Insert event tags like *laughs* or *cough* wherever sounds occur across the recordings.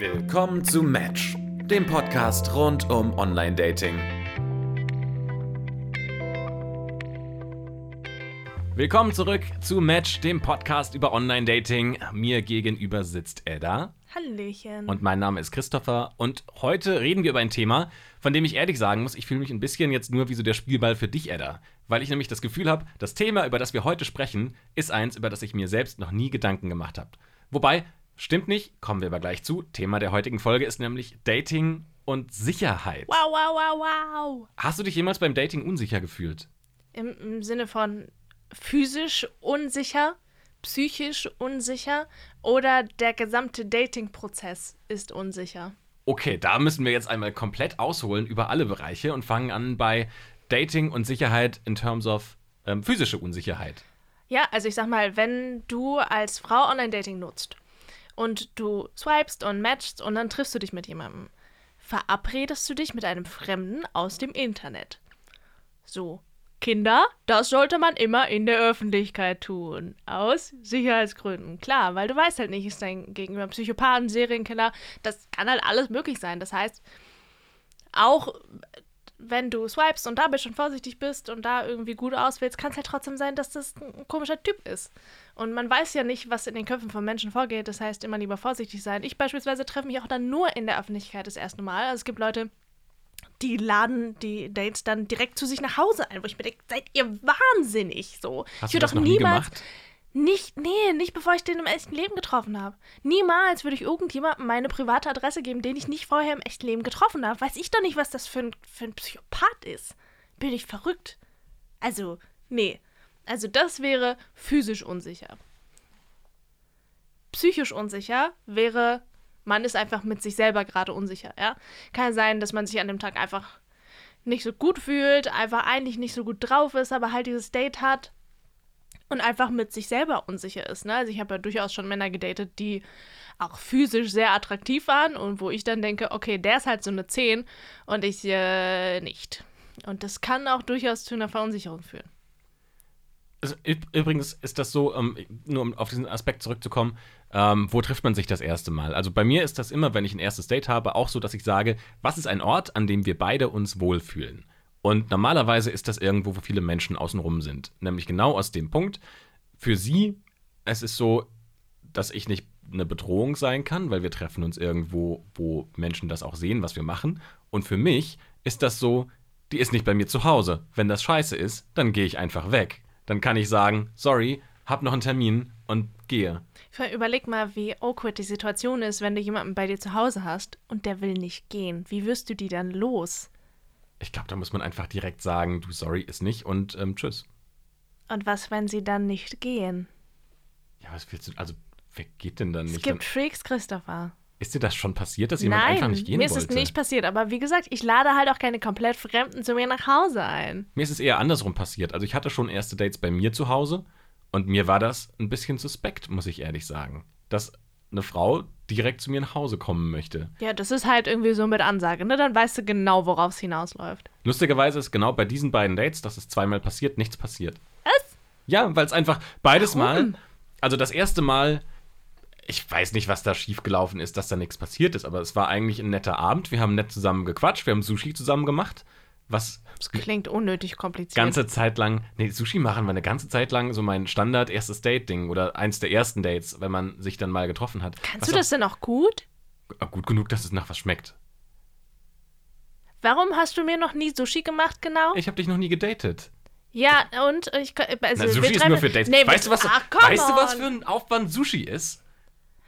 Willkommen zu Match, dem Podcast rund um Online-Dating. Willkommen zurück zu Match, dem Podcast über Online-Dating. Mir gegenüber sitzt Edda. Hallöchen. Und mein Name ist Christopher. Und heute reden wir über ein Thema, von dem ich ehrlich sagen muss, ich fühle mich ein bisschen jetzt nur wie so der Spielball für dich, Edda. Weil ich nämlich das Gefühl habe, das Thema, über das wir heute sprechen, ist eins, über das ich mir selbst noch nie Gedanken gemacht habe. Wobei, stimmt nicht, kommen wir aber gleich zu. Thema der heutigen Folge ist nämlich Dating und Sicherheit. Wow, wow, wow, wow. Hast du dich jemals beim Dating unsicher gefühlt? Im, Im Sinne von physisch unsicher, psychisch unsicher oder der gesamte Dating-Prozess ist unsicher? Okay, da müssen wir jetzt einmal komplett ausholen über alle Bereiche und fangen an bei Dating und Sicherheit in terms of ähm, physische Unsicherheit. Ja, also ich sag mal, wenn du als Frau Online-Dating nutzt und du swipest und matchst und dann triffst du dich mit jemandem, verabredest du dich mit einem Fremden aus dem Internet. So, Kinder, das sollte man immer in der Öffentlichkeit tun. Aus Sicherheitsgründen. Klar, weil du weißt halt nicht, ist dein Gegenüber Psychopathen, Serienkiller. Das kann halt alles möglich sein. Das heißt, auch wenn du swipest und da bist und vorsichtig bist und da irgendwie gut auswählst, kann es halt trotzdem sein, dass das ein komischer Typ ist. Und man weiß ja nicht, was in den Köpfen von Menschen vorgeht. Das heißt, immer lieber vorsichtig sein. Ich beispielsweise treffe mich auch dann nur in der Öffentlichkeit das erste Mal. Also es gibt Leute, die laden die Dates dann direkt zu sich nach Hause ein, wo ich mir denke, seid ihr wahnsinnig so. Hast ich würde doch noch nie niemals. gemacht? Nicht, nee, nicht bevor ich den im echten Leben getroffen habe. Niemals würde ich irgendjemandem meine private Adresse geben, den ich nicht vorher im echten Leben getroffen habe. Weiß ich doch nicht, was das für ein, für ein Psychopath ist. Bin ich verrückt? Also, nee. Also, das wäre physisch unsicher. Psychisch unsicher wäre, man ist einfach mit sich selber gerade unsicher, ja. Kann sein, dass man sich an dem Tag einfach nicht so gut fühlt, einfach eigentlich nicht so gut drauf ist, aber halt dieses Date hat und einfach mit sich selber unsicher ist. Ne? Also ich habe ja durchaus schon Männer gedatet, die auch physisch sehr attraktiv waren und wo ich dann denke, okay, der ist halt so eine 10 und ich äh, nicht. Und das kann auch durchaus zu einer Verunsicherung führen. Üb- übrigens ist das so, ähm, nur um auf diesen Aspekt zurückzukommen, ähm, wo trifft man sich das erste Mal? Also bei mir ist das immer, wenn ich ein erstes Date habe, auch so, dass ich sage, was ist ein Ort, an dem wir beide uns wohlfühlen? Und normalerweise ist das irgendwo, wo viele Menschen außenrum sind. Nämlich genau aus dem Punkt, für sie, es ist so, dass ich nicht eine Bedrohung sein kann, weil wir treffen uns irgendwo, wo Menschen das auch sehen, was wir machen. Und für mich ist das so, die ist nicht bei mir zu Hause. Wenn das scheiße ist, dann gehe ich einfach weg. Dann kann ich sagen, sorry, hab noch einen Termin und gehe. Überleg mal, wie awkward die Situation ist, wenn du jemanden bei dir zu Hause hast und der will nicht gehen. Wie wirst du die dann los? Ich glaube, da muss man einfach direkt sagen, du, sorry, ist nicht und ähm, tschüss. Und was, wenn sie dann nicht gehen? Ja, was willst du, also, wer geht denn dann Es nicht? gibt Dann, Freaks, Christopher. Ist dir das schon passiert, dass jemand Nein, einfach nicht gehen mir ist wollte? es nicht passiert. Aber wie gesagt, ich lade halt auch keine komplett Fremden zu mir nach Hause ein. Mir ist es eher andersrum passiert. Also ich hatte schon erste Dates bei mir zu Hause und mir war das ein bisschen suspekt, muss ich ehrlich sagen. Dass eine Frau direkt zu mir nach Hause kommen möchte. Ja, das ist halt irgendwie so mit Ansage, ne? Dann weißt du genau, worauf es hinausläuft. Lustigerweise ist genau bei diesen beiden Dates, dass es zweimal passiert, nichts passiert. Was? Ja, weil es einfach beides Warum? Mal, also das erste Mal, ich weiß nicht, was da schiefgelaufen ist, dass da nichts passiert ist, aber es war eigentlich ein netter Abend. Wir haben nett zusammen gequatscht, wir haben Sushi zusammen gemacht, was Das klingt unnötig kompliziert. ganze Zeit lang, nee, Sushi machen war eine ganze Zeit lang so mein Standard erstes Date-Ding oder eins der ersten Dates, wenn man sich dann mal getroffen hat. Kannst Was du das denn auch gut? Auch gut genug, dass es nach was schmeckt. Warum hast du mir noch nie Sushi gemacht, genau? Ich habe dich noch nie gedatet. ja, und ich. Also, Na, Sushi wir ist nur für Dates. Nee, weißt du, was, Ach, weißt du, was on. für ein Aufwand Sushi ist?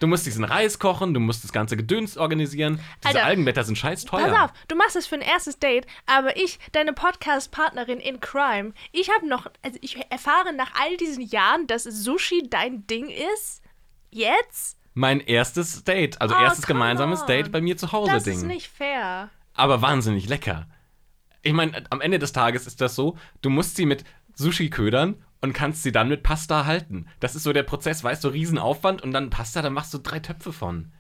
Du musst diesen Reis kochen, du musst das ganze Gedöns organisieren. Diese Alter, Algenblätter sind scheiß teuer. Pass auf, du machst es für ein erstes Date, aber ich, deine Podcast-Partnerin in Crime, ich habe noch, also ich erfahre nach all diesen Jahren, dass Sushi dein Ding ist. Jetzt? Mein erstes Date, also Oh, erstes gemeinsames on. Date bei mir zu Hause Das Ding. ist nicht fair. aber wahnsinnig lecker. Ich meine, am Ende des Tages ist das so, du musst sie mit Sushi ködern und kannst sie dann mit Pasta halten. Das ist so der Prozess, weißt du, Riesenaufwand und dann Pasta, dann machst du drei Töpfe von.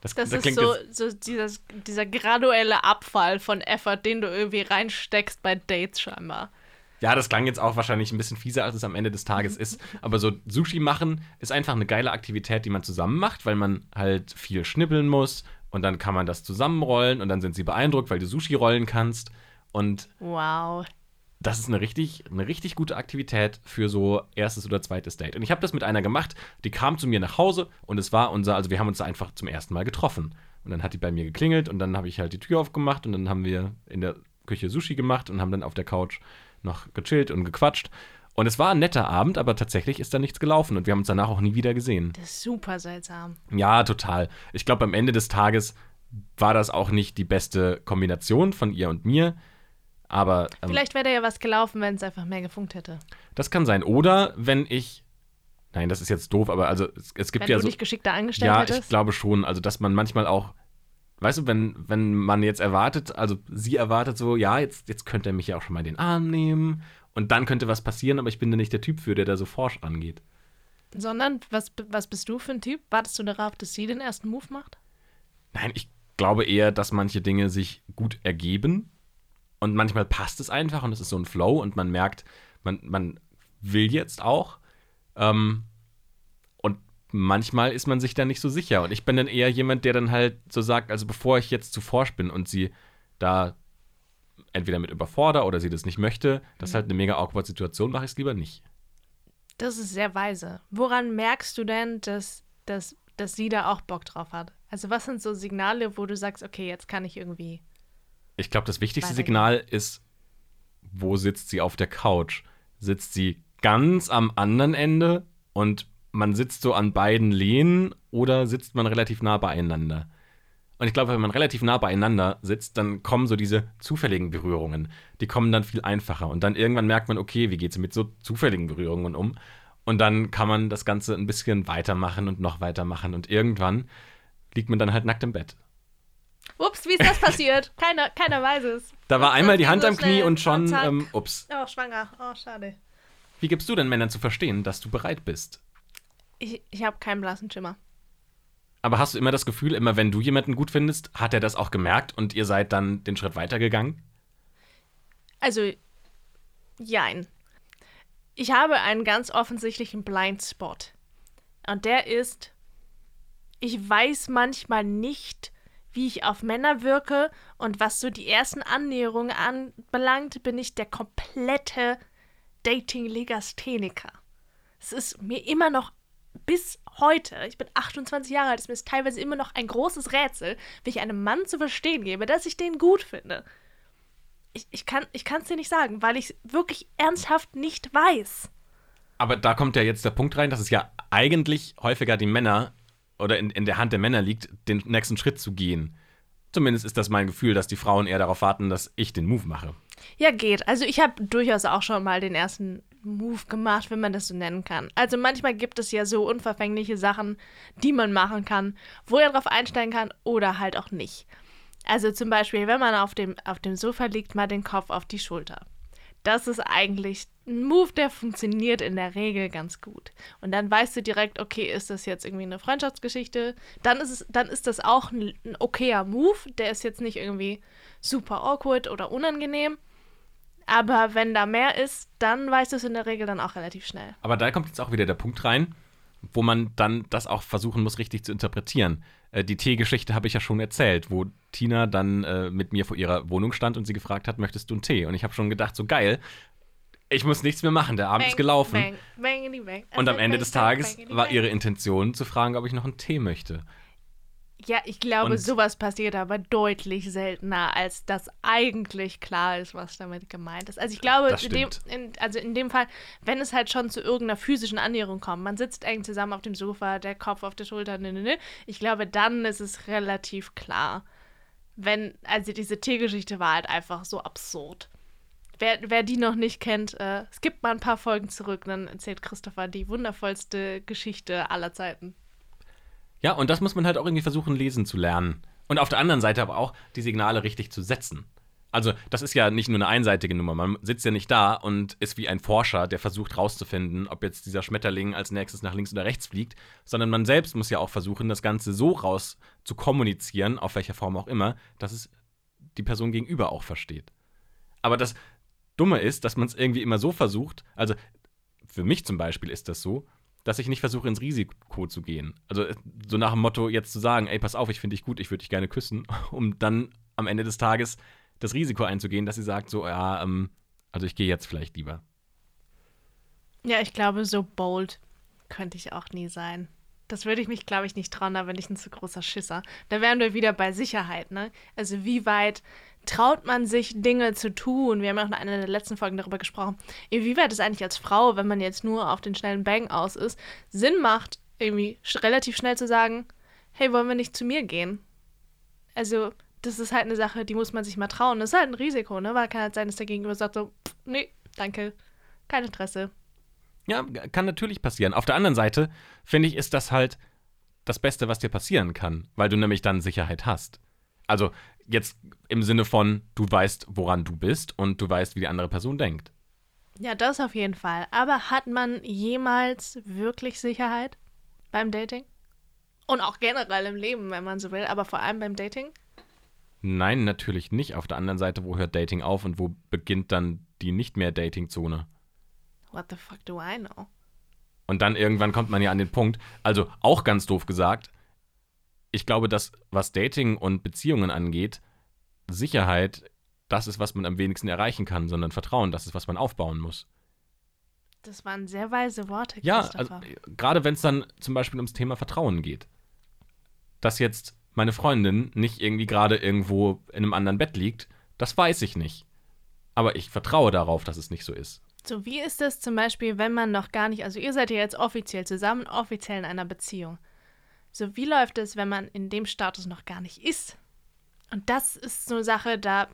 Das, Das das ist klingt so, so dieses, dieser graduelle Abfall von Effort, den du irgendwie reinsteckst bei Dates scheinbar. Ja, das klang jetzt auch wahrscheinlich ein bisschen fieser, als es am Ende des Tages *laughs* ist. Aber so Sushi machen ist einfach eine geile Aktivität, die man zusammen macht, weil man halt viel schnippeln muss und dann kann man das zusammenrollen und dann sind sie beeindruckt, weil du Sushi rollen kannst. Und Wow. Das ist eine richtig, eine richtig gute Aktivität für so erstes oder zweites Date. Und ich habe das mit einer gemacht, die kam zu mir nach Hause und es war unser, also wir haben uns einfach zum ersten Mal getroffen. Und dann hat die bei mir geklingelt und dann habe ich halt die Tür aufgemacht und dann haben wir in der Küche Sushi gemacht und haben dann auf der Couch noch gechillt und gequatscht. Und es war ein netter Abend, aber tatsächlich ist da nichts gelaufen und wir haben uns danach auch nie wieder gesehen. Das ist super seltsam. Ja, total. Ich glaube, am Ende des Tages war das auch nicht die beste Kombination von ihr und mir. Aber ähm, Vielleicht wäre da ja was gelaufen, wenn es einfach mehr gefunkt hätte. das kann sein. Oder wenn ich. Nein, das ist jetzt doof, aber also es, es gibt Wenn ja du so. dich geschickter angestellt Ja, hättest. ich glaube schon. Also, dass man manchmal auch. Weißt du, wenn, wenn man jetzt erwartet, also sie erwartet so, ja, jetzt, jetzt könnte er mich ja auch schon mal in den Arm nehmen und dann könnte was passieren, aber ich bin da nicht der Typ für, der da so forsch rangeht. Sondern, was, was bist du für ein Typ? Wartest du darauf, dass sie den ersten Move macht? Nein, ich glaube eher, dass manche Dinge sich gut ergeben und manchmal passt es einfach und es ist so ein Flow und man merkt, man, man will jetzt auch. Ähm, und manchmal ist man sich da nicht so sicher. Und ich bin dann eher jemand, der dann halt so sagt, also bevor ich jetzt zu forsch bin und sie da entweder mit überfordere oder sie das nicht möchte, das ist halt eine mega awkward Situation, mache ich es lieber nicht. Das ist sehr weise. Woran merkst du denn, dass, dass, dass sie da auch Bock drauf hat? Also, was sind so Signale, wo du sagst, okay, jetzt kann ich irgendwie. Ich glaube, das wichtigste. Signal ist, wo sitzt sie auf der Couch? Sitzt sie ganz am anderen Ende und man sitzt so an beiden Lehnen oder sitzt man relativ nah beieinander? Und ich glaube, wenn man relativ nah beieinander sitzt, dann kommen so diese zufälligen Berührungen. Die kommen dann viel einfacher. Und dann irgendwann merkt man, okay, wie geht es mit so zufälligen Berührungen um? Und dann kann man das Ganze ein bisschen weitermachen und noch weitermachen. Und irgendwann liegt man dann halt nackt im Bett. Ups, wie ist das passiert? *laughs* keiner, keiner weiß es. Da war Das einmal die Hand am Knie und schon, zack. ähm, ups. Oh, schwanger. Oh, schade. Wie gibst du denn Männern zu verstehen, dass du bereit bist? Ich, ich habe keinen blassen Schimmer. Aber hast du immer das Gefühl, immer wenn du jemanden gut findest, hat er das auch gemerkt und ihr seid dann den Schritt weitergegangen? Also, jein. Ich habe einen ganz offensichtlichen Blindspot. Und der ist, ich weiß manchmal nicht, wie ich auf Männer wirke und was so die ersten Annäherungen anbelangt, bin ich der komplette Dating-Legastheniker. Es ist mir immer noch bis heute, ich bin 28 Jahre alt, ist mir teilweise immer noch ein großes Rätsel, wie ich einem Mann zu verstehen gebe, dass ich den gut finde. Ich, ich kann es dir nicht sagen, weil ich es wirklich ernsthaft nicht weiß. Aber da kommt ja jetzt der Punkt rein, dass es ja eigentlich häufiger die Männer oder in, in der Hand der Männer liegt, den nächsten Schritt zu gehen. Zumindest ist das mein Gefühl, dass die Frauen eher darauf warten, dass ich den Move mache. Ja, geht. Also ich habe durchaus auch schon mal den ersten Move gemacht, wenn man das so nennen kann. Also manchmal gibt es ja so unverfängliche Sachen, die man machen kann, wo er drauf einsteigen kann oder halt auch nicht. Also zum Beispiel, wenn man auf dem, auf dem Sofa liegt, mal den Kopf auf die Schulter. Das ist eigentlich ein Move, der funktioniert in der Regel ganz gut. Und dann weißt du direkt, okay, ist das jetzt irgendwie eine Freundschaftsgeschichte? Dann ist, es, dann ist das auch ein, ein okayer Move. Der ist jetzt nicht irgendwie super awkward oder unangenehm. Aber wenn da mehr ist, dann weißt du es in der Regel dann auch relativ schnell. Aber da kommt jetzt auch wieder der Punkt rein, wo man dann das auch versuchen muss, richtig zu interpretieren. Äh, die Teegeschichte habe ich ja schon erzählt, wo Tina dann äh, mit mir vor ihrer Wohnung stand und sie gefragt hat, möchtest du einen Tee? Und ich habe schon gedacht, so geil, ich muss nichts mehr machen, der Abend ist gelaufen. Bang, bang. Und am Bang, Ende bang, des bang, Tages war bang. ihre Intention zu fragen, ob ich noch einen Tee möchte. Ja, ich glaube, Und- sowas passiert aber deutlich seltener, als dass eigentlich klar ist, was damit gemeint ist. Also ich glaube, in dem, in, also in dem Fall, wenn es halt schon zu irgendeiner physischen Annäherung kommt, man sitzt eng zusammen auf dem Sofa, der Kopf auf der Schulter, ne, ne, ne, ich glaube, dann ist es relativ klar. Wenn, also diese Tiergeschichte war halt einfach so absurd. Wer, wer die noch nicht kennt, äh, es gibt mal ein paar Folgen zurück, dann erzählt Christopher die wundervollste Geschichte aller Zeiten. Ja, und das muss man halt auch irgendwie versuchen, lesen zu lernen. Und auf der anderen Seite aber auch die Signale richtig zu setzen. Also, das ist ja nicht nur eine einseitige Nummer. Man sitzt ja nicht da und ist wie ein Forscher, der versucht rauszufinden, ob jetzt dieser Schmetterling als nächstes nach links oder rechts fliegt, sondern man selbst muss ja auch versuchen, das Ganze so raus zu kommunizieren, auf welcher Form auch immer, dass es die Person gegenüber auch versteht. Aber das, Dumme ist, dass man es irgendwie immer so versucht, also für mich zum Beispiel ist das so, dass ich nicht versuche, ins Risiko zu gehen. Also äh, so nach dem Motto, jetzt zu sagen, ey, pass auf, ich finde dich gut, ich würde dich gerne küssen, *laughs* um dann am Ende des Tages das Risiko einzugehen, dass sie sagt, so, ja, ähm, also ich gehe jetzt vielleicht lieber. Ja, ich glaube, so bold könnte ich auch nie sein. Das würde ich mich, glaube ich, nicht trauen, da bin ich ein zu großer Schisser. Da wären wir wieder bei Sicherheit, ne? Also wie weit traut man sich, Dinge zu tun? Wir haben ja auch in einer der letzten Folgen darüber gesprochen. Inwieweit es eigentlich als Frau, wenn man jetzt nur auf den schnellen Bang aus ist, Sinn macht, irgendwie relativ schnell zu sagen, hey, wollen wir nicht zu mir gehen? Also, das ist halt eine Sache, die muss man sich mal trauen. Das ist halt ein Risiko, ne? Weil kann halt sein, dass der Gegenüber sagt so, pff, nee, danke, kein Interesse. Ja, kann natürlich passieren. Auf der anderen Seite, finde ich, ist das halt das Beste, was dir passieren kann, weil du nämlich dann Sicherheit hast. Also jetzt im Sinne von, du weißt, woran du bist und du weißt, wie die andere Person denkt. Ja, das auf jeden Fall. Aber hat man jemals wirklich Sicherheit beim Dating? Und auch generell im Leben, wenn man so will, aber vor allem beim Dating? Nein, natürlich nicht. Auf der anderen Seite, wo hört Dating auf und wo beginnt dann die nicht mehr Dating-Zone? What the fuck do I know? Und dann irgendwann kommt man ja an den Punkt, also auch ganz doof gesagt, ich glaube, dass was Dating und Beziehungen angeht, Sicherheit, das ist, was man am wenigsten erreichen kann, sondern Vertrauen, das ist, was man aufbauen muss. Das waren sehr weise Worte, Ja, also, gerade wenn es dann zum Beispiel ums Thema Vertrauen geht. Dass jetzt meine Freundin nicht irgendwie gerade irgendwo in einem anderen Bett liegt, das weiß ich nicht. Aber ich vertraue darauf, dass es nicht so ist. So, wie ist das zum Beispiel, wenn man noch gar nicht, also ihr seid ja jetzt offiziell zusammen, offiziell in einer Beziehung. So, wie läuft es, wenn man in dem Status noch gar nicht ist? Und das ist so eine Sache, da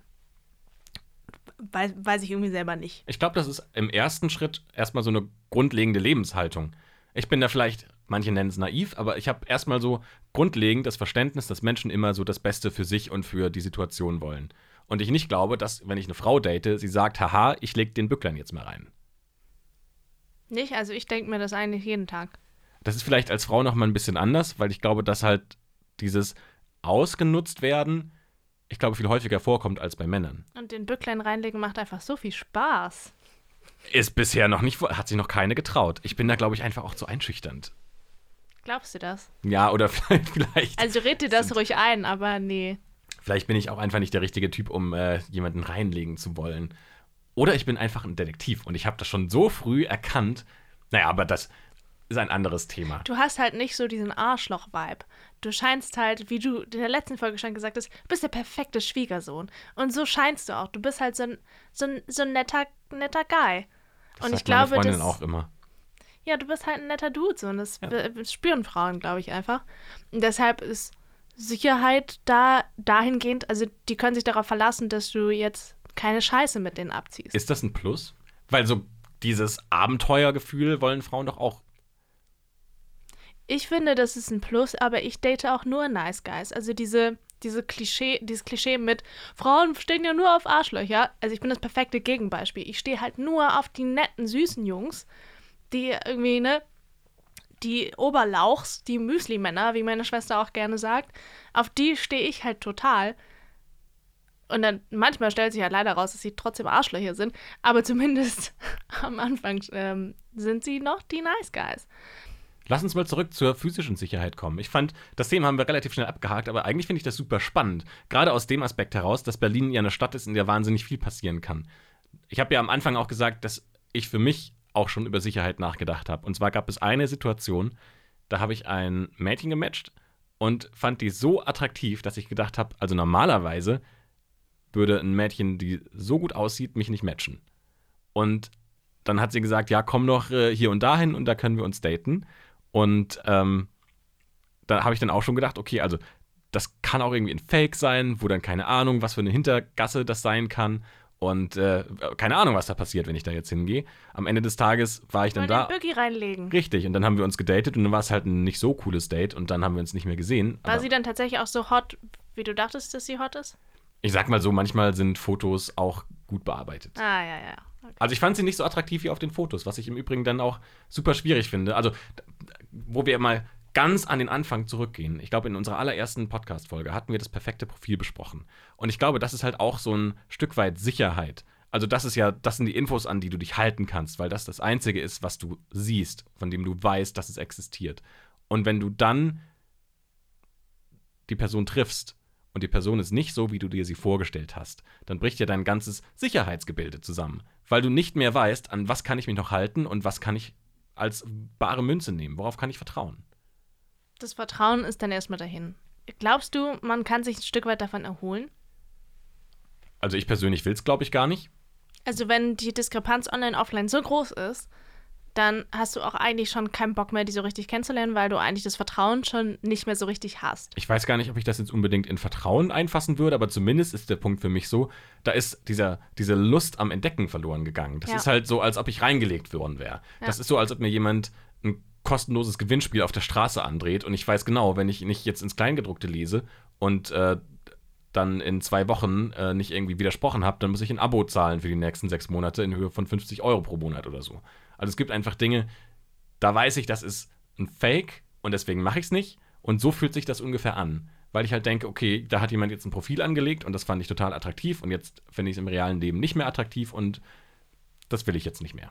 weiß, weiß ich irgendwie selber nicht. Ich glaube, das ist im ersten Schritt erstmal so eine grundlegende Lebenshaltung. Ich bin da vielleicht, manche nennen es naiv, aber ich habe erstmal so grundlegend das Verständnis, dass Menschen immer so das Beste für sich und für die Situation wollen. Und ich nicht glaube, dass, wenn ich eine Frau date, sie sagt, haha, ich leg den Bücklein jetzt mal rein. Nicht? Also ich denke mir das eigentlich jeden Tag. Das ist vielleicht als Frau noch mal ein bisschen anders, weil ich glaube, dass halt dieses ausgenutzt werden, ich glaube, viel häufiger vorkommt als bei Männern. Und den Bücklein reinlegen macht einfach so viel Spaß. Ist bisher noch nicht, hat sich noch keine getraut. Ich bin da, glaube ich, einfach auch zu einschüchternd. Glaubst du das? Ja, oder vielleicht, *laughs* vielleicht, Also red dir das ruhig ein, aber nee. vielleicht bin ich auch einfach nicht der richtige Typ, um äh, jemanden reinlegen zu wollen. Oder ich bin einfach ein Detektiv und ich habe das schon so früh erkannt. Naja, aber das ist ein anderes Thema. Du hast halt nicht so diesen Arschloch-Vibe. Du scheinst halt, wie du in der letzten Folge schon gesagt hast, du bist der perfekte Schwiegersohn. Und so scheinst du auch. Du bist halt so ein, so ein, so ein netter, netter Guy. Das und sagt ich glaube, meine Freundin das, auch immer. ja, du bist halt ein netter Dude. So, und das äh, spüren Frauen, glaube ich, einfach. Und deshalb ist Sicherheit da dahingehend, also die können sich darauf verlassen, dass du jetzt keine Scheiße mit denen abziehst. Ist das ein Plus? Weil so dieses Abenteuergefühl wollen Frauen doch auch. Ich finde, das ist ein Plus, aber ich date auch nur Nice Guys. Also diese, diese Klischee, dieses Klischee mit Frauen stehen ja nur auf Arschlöcher. Also ich bin das perfekte Gegenbeispiel. Ich stehe halt nur auf die netten, süßen Jungs, die irgendwie, ne, die Oberlauchs, die Müsli-Männer, wie meine Schwester auch gerne sagt, auf die stehe ich halt total. Und dann manchmal stellt sich halt leider raus, dass sie trotzdem Arschlöcher sind, aber zumindest *laughs* am Anfang ähm, sind sie noch die Nice Guys. Lass uns mal zurück zur physischen Sicherheit kommen. Ich fand, das Thema haben wir relativ schnell abgehakt, aber eigentlich finde ich das super spannend. Gerade aus dem Aspekt heraus, dass Berlin ja eine Stadt ist, in der wahnsinnig viel passieren kann. Ich habe ja am Anfang auch gesagt, dass ich für mich auch schon über Sicherheit nachgedacht habe. Und zwar gab es eine Situation, da habe ich ein Mädchen gematcht und fand die so attraktiv, dass ich gedacht habe, also normalerweise würde ein Mädchen, die so gut aussieht, mich nicht matchen. Und dann hat sie gesagt, ja, komm doch äh, hier und dahin und da können wir uns daten. Und ähm, da habe ich dann auch schon gedacht, okay, also das kann auch irgendwie ein Fake sein, wo dann keine Ahnung, was für eine Hintergasse das sein kann. Und äh, keine Ahnung, was da passiert, wenn ich da jetzt hingehe. Am Ende des Tages war ich dann da. den reinlegen. Richtig, und dann haben wir uns gedatet und dann war es halt ein nicht so cooles Date und dann haben wir uns nicht mehr gesehen. War Aber sie dann tatsächlich auch so hot, wie du dachtest, dass sie hot ist? ich sag mal so, manchmal sind Fotos auch gut bearbeitet. Ah, ja, ja. Okay. Also ich fand sie nicht so attraktiv wie auf den Fotos, was ich im Übrigen dann auch super schwierig finde. Also, wo wir mal ganz an den Anfang zurückgehen. Ich glaube, in unserer allerersten Podcast-Folge hatten wir das perfekte Profil besprochen. Und ich glaube, das ist halt auch so ein Stück weit Sicherheit. Also das ist ja, das sind die Infos, an die du dich halten kannst, weil das das Einzige ist, was du siehst, von dem du weißt, dass es existiert. Und wenn du dann die Person triffst und die Person ist nicht so, wie du dir sie vorgestellt hast, dann bricht ja dein ganzes Sicherheitsgebilde zusammen, weil du nicht mehr weißt, an was kann ich mich noch halten und was kann ich als bare Münze nehmen, worauf kann ich vertrauen. Das Vertrauen ist dann erstmal dahin. Glaubst du, man kann sich ein Stück weit davon erholen? Also ich persönlich will es, glaube ich, gar nicht. Also wenn die Diskrepanz online-offline so groß ist, dann hast du auch eigentlich schon keinen Bock mehr, die so richtig kennenzulernen, weil du eigentlich das Vertrauen schon nicht mehr so richtig hast. Ich weiß gar nicht, ob ich das jetzt unbedingt in Vertrauen einfassen würde, aber zumindest ist der Punkt für mich so, da ist dieser, diese Lust am Entdecken verloren gegangen. Das Ja. ist halt so, als ob ich reingelegt worden wäre. Das Ja. ist so, als ob mir jemand ein kostenloses Gewinnspiel auf der Straße andreht und ich weiß genau, wenn ich nicht jetzt ins Kleingedruckte lese und äh, dann in zwei Wochen äh, nicht irgendwie widersprochen habe, dann muss ich ein Abo zahlen für die nächsten sechs Monate in Höhe von 50 Euro pro Monat oder so. Also es gibt einfach Dinge, da weiß ich, das ist ein Fake und deswegen mache ich es nicht. Und so fühlt sich das ungefähr an. Weil ich halt denke, okay, da hat jemand jetzt ein Profil angelegt und das fand ich total attraktiv und jetzt finde ich es im realen Leben nicht mehr attraktiv und das will ich jetzt nicht mehr.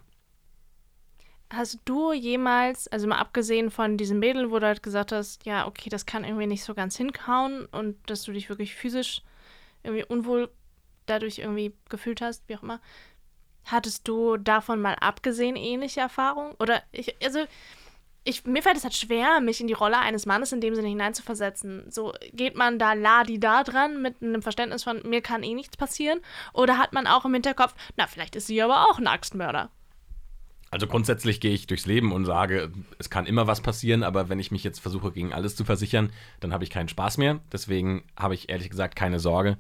Hast du jemals, also mal abgesehen von diesem Mädel, wo du halt gesagt hast, ja, okay, das kann irgendwie nicht so ganz hinkauen und dass du dich wirklich physisch irgendwie unwohl dadurch irgendwie gefühlt hast, wie auch immer. Hattest du davon mal abgesehen ähnliche Erfahrungen? Oder ich, also, ich, mir fällt es halt schwer, mich in die Rolle eines Mannes in dem Sinne hineinzuversetzen. So, geht man da ladi da dran mit einem Verständnis von, mir kann eh nichts passieren? Oder hat man auch im Hinterkopf, na, vielleicht ist sie aber auch ein Axtmörder? Also grundsätzlich gehe ich durchs Leben und sage, es kann immer was passieren, aber wenn ich mich jetzt versuche, gegen alles zu versichern, dann habe ich keinen Spaß mehr. Deswegen habe ich ehrlich gesagt keine Sorge,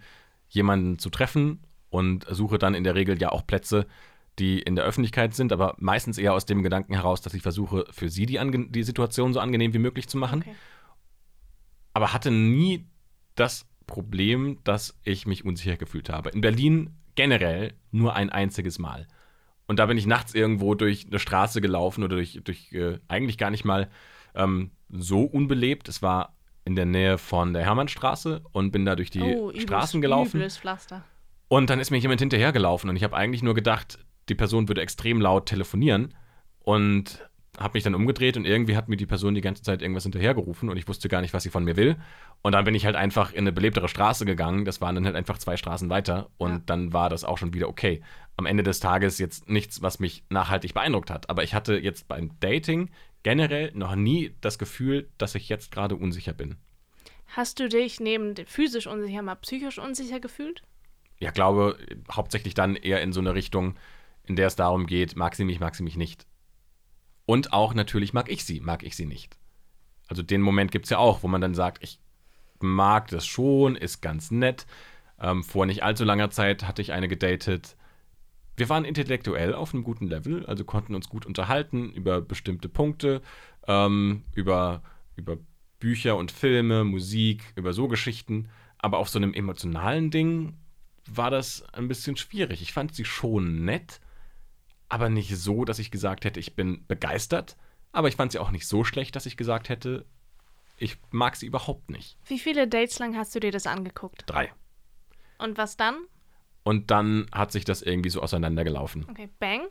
jemanden zu treffen und suche dann in der Regel ja auch Plätze, die in der Öffentlichkeit sind, aber meistens eher aus dem Gedanken heraus, dass ich versuche, für sie die, ange die Situation so angenehm wie möglich zu machen. Okay. aber hatte nie das Problem, dass ich mich unsicher gefühlt habe. In Berlin generell nur ein einziges Mal. Und da bin ich nachts irgendwo durch eine Straße gelaufen oder durch, durch äh, eigentlich gar nicht mal ähm, so unbelebt. Es war in der Nähe von der Hermannstraße und bin da durch die Oh, übles- Straßen gelaufen. Übles Pflaster. Und dann ist mir jemand hinterhergelaufen und ich habe eigentlich nur gedacht, die Person würde extrem laut telefonieren und habe mich dann umgedreht und irgendwie hat mir die Person die ganze Zeit irgendwas hinterhergerufen und ich wusste gar nicht, was sie von mir will. Und dann bin ich halt einfach in eine belebtere Straße gegangen. Das waren dann halt einfach zwei Straßen weiter und Ja. dann war das auch schon wieder okay. Am Ende des Tages jetzt nichts, was mich nachhaltig beeindruckt hat. Aber ich hatte jetzt beim Dating generell noch nie das Gefühl, dass ich jetzt gerade unsicher bin. Hast du dich neben physisch unsicher mal psychisch unsicher gefühlt? Ja, glaube, hauptsächlich dann eher in so eine Richtung, in der es darum geht, mag sie mich, mag sie mich nicht. Und auch natürlich mag ich sie, mag ich sie nicht. Also den Moment gibt es ja auch, wo man dann sagt, ich mag das schon, ist ganz nett. Ähm, vor nicht allzu langer Zeit hatte ich eine gedatet. Wir waren intellektuell auf einem guten Level, also konnten uns gut unterhalten über bestimmte Punkte, ähm, über, über Bücher und Filme, Musik, über so Geschichten. Aber auf so einem emotionalen Ding war das ein bisschen schwierig. Ich fand sie schon nett, aber nicht so, dass ich gesagt hätte, ich bin begeistert. Aber ich fand sie auch nicht so schlecht, dass ich gesagt hätte, ich mag sie überhaupt nicht. Wie viele Dates lang hast du dir das angeguckt? Drei. Und was dann? Und dann hat sich das irgendwie so auseinandergelaufen. Okay, bang.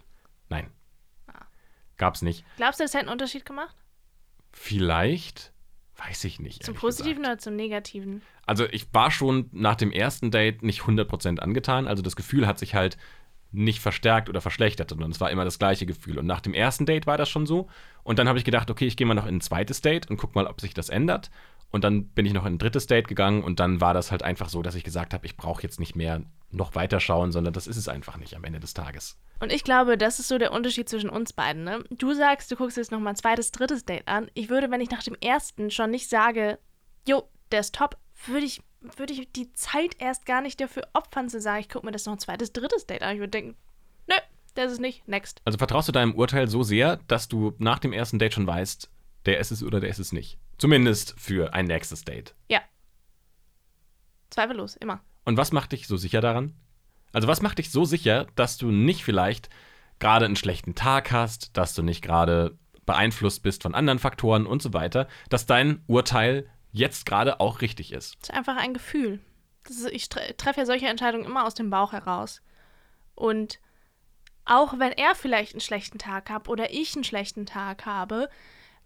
Nein. Gab's nicht. Glaubst du, das hätte einen Unterschied gemacht? Vielleicht, weiß ich nicht. Zum Positiven gesagt. oder zum Negativen? Also ich war schon nach dem ersten Date nicht 100% angetan. Also das Gefühl hat sich halt nicht verstärkt oder verschlechtert, sondern es war immer das gleiche Gefühl. Und nach dem ersten Date war das schon so. Und dann habe ich gedacht, okay, ich gehe mal noch in ein zweites Date und guck mal, ob sich das ändert. Und dann bin ich noch in ein drittes Date gegangen und dann war das halt einfach so, dass ich gesagt habe, ich brauche jetzt nicht mehr noch weiter schauen, sondern das ist es einfach nicht am Ende des Tages. Und ich glaube, das ist so der Unterschied zwischen uns beiden. Ne? Du sagst, du guckst jetzt nochmal ein zweites, drittes Date an. Ich würde, wenn ich nach dem ersten schon nicht sage, jo, der ist top, würde ich, würde ich die Zeit erst gar nicht dafür opfern zu sagen, ich gucke mir das noch ein zweites, drittes Date an. Ich würde denken, nö, der ist es nicht, next. Also vertraust du deinem Urteil so sehr, dass du nach dem ersten Date schon weißt, der ist es oder der ist es nicht. Zumindest für ein nächstes Date. Ja. Zweifellos, immer. Und was macht dich so sicher daran? Also was macht dich so sicher, dass du nicht vielleicht gerade einen schlechten Tag hast, dass du nicht gerade beeinflusst bist von anderen Faktoren und so weiter, dass dein Urteil jetzt gerade auch richtig ist? Das ist einfach ein Gefühl. Ist, ich tre treffe ja solche Entscheidungen immer aus dem Bauch heraus. Und auch wenn er vielleicht einen schlechten Tag hat oder ich einen schlechten Tag habe,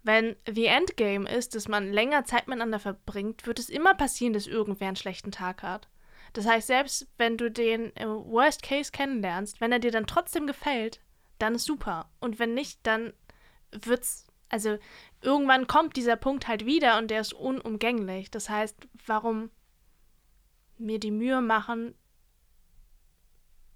wenn the Endgame ist, dass man länger Zeit miteinander verbringt, wird es immer passieren, dass irgendwer einen schlechten Tag hat. Das heißt, selbst wenn du den im Worst Case kennenlernst, wenn er dir dann trotzdem gefällt, dann ist super. Und wenn nicht, dann wird's, also irgendwann kommt dieser Punkt halt wieder und der ist unumgänglich. Das heißt, warum mir die Mühe machen,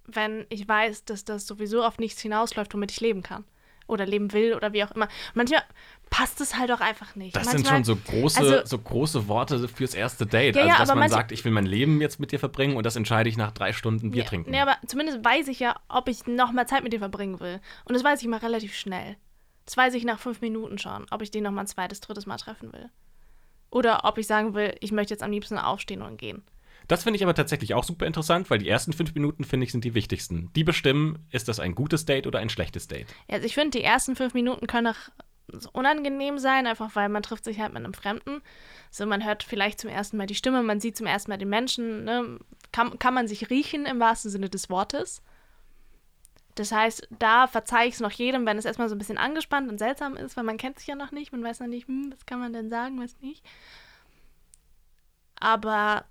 wenn ich weiß, dass das sowieso auf nichts hinausläuft, womit ich leben kann? Oder leben will oder wie auch immer. Manchmal passt es halt auch einfach nicht. Das Manchmal, sind schon so große, also- so große Worte fürs erste Date. Ja, also, ja, dass aber man manche- sagt, ich will mein Leben jetzt mit dir verbringen und das entscheide ich nach drei Stunden Bier Ja, trinken. Nee, aber zumindest weiß ich ja, ob ich nochmal Zeit mit dir verbringen will. Und das weiß ich mal relativ schnell. Das weiß ich nach fünf Minuten schon, ob ich den nochmal ein zweites, drittes Mal treffen will. Oder ob ich sagen will, ich möchte jetzt am liebsten aufstehen und gehen. Das finde ich aber tatsächlich auch super interessant, weil die ersten fünf Minuten, finde ich, sind die wichtigsten. Die bestimmen, ist das ein gutes Date oder ein schlechtes Date. Ja, Also ich finde, die ersten fünf Minuten können auch unangenehm sein, einfach weil man trifft sich halt mit einem Fremden. So, man hört vielleicht zum ersten Mal die Stimme, man sieht zum ersten Mal den Menschen, ne? kann, kann man sich riechen im wahrsten Sinne des Wortes. Das heißt, da verzeihe ich es noch jedem, wenn es erstmal so ein bisschen angespannt und seltsam ist, weil man kennt sich ja noch nicht, man weiß noch nicht, hm, was kann man denn sagen, was nicht. Aber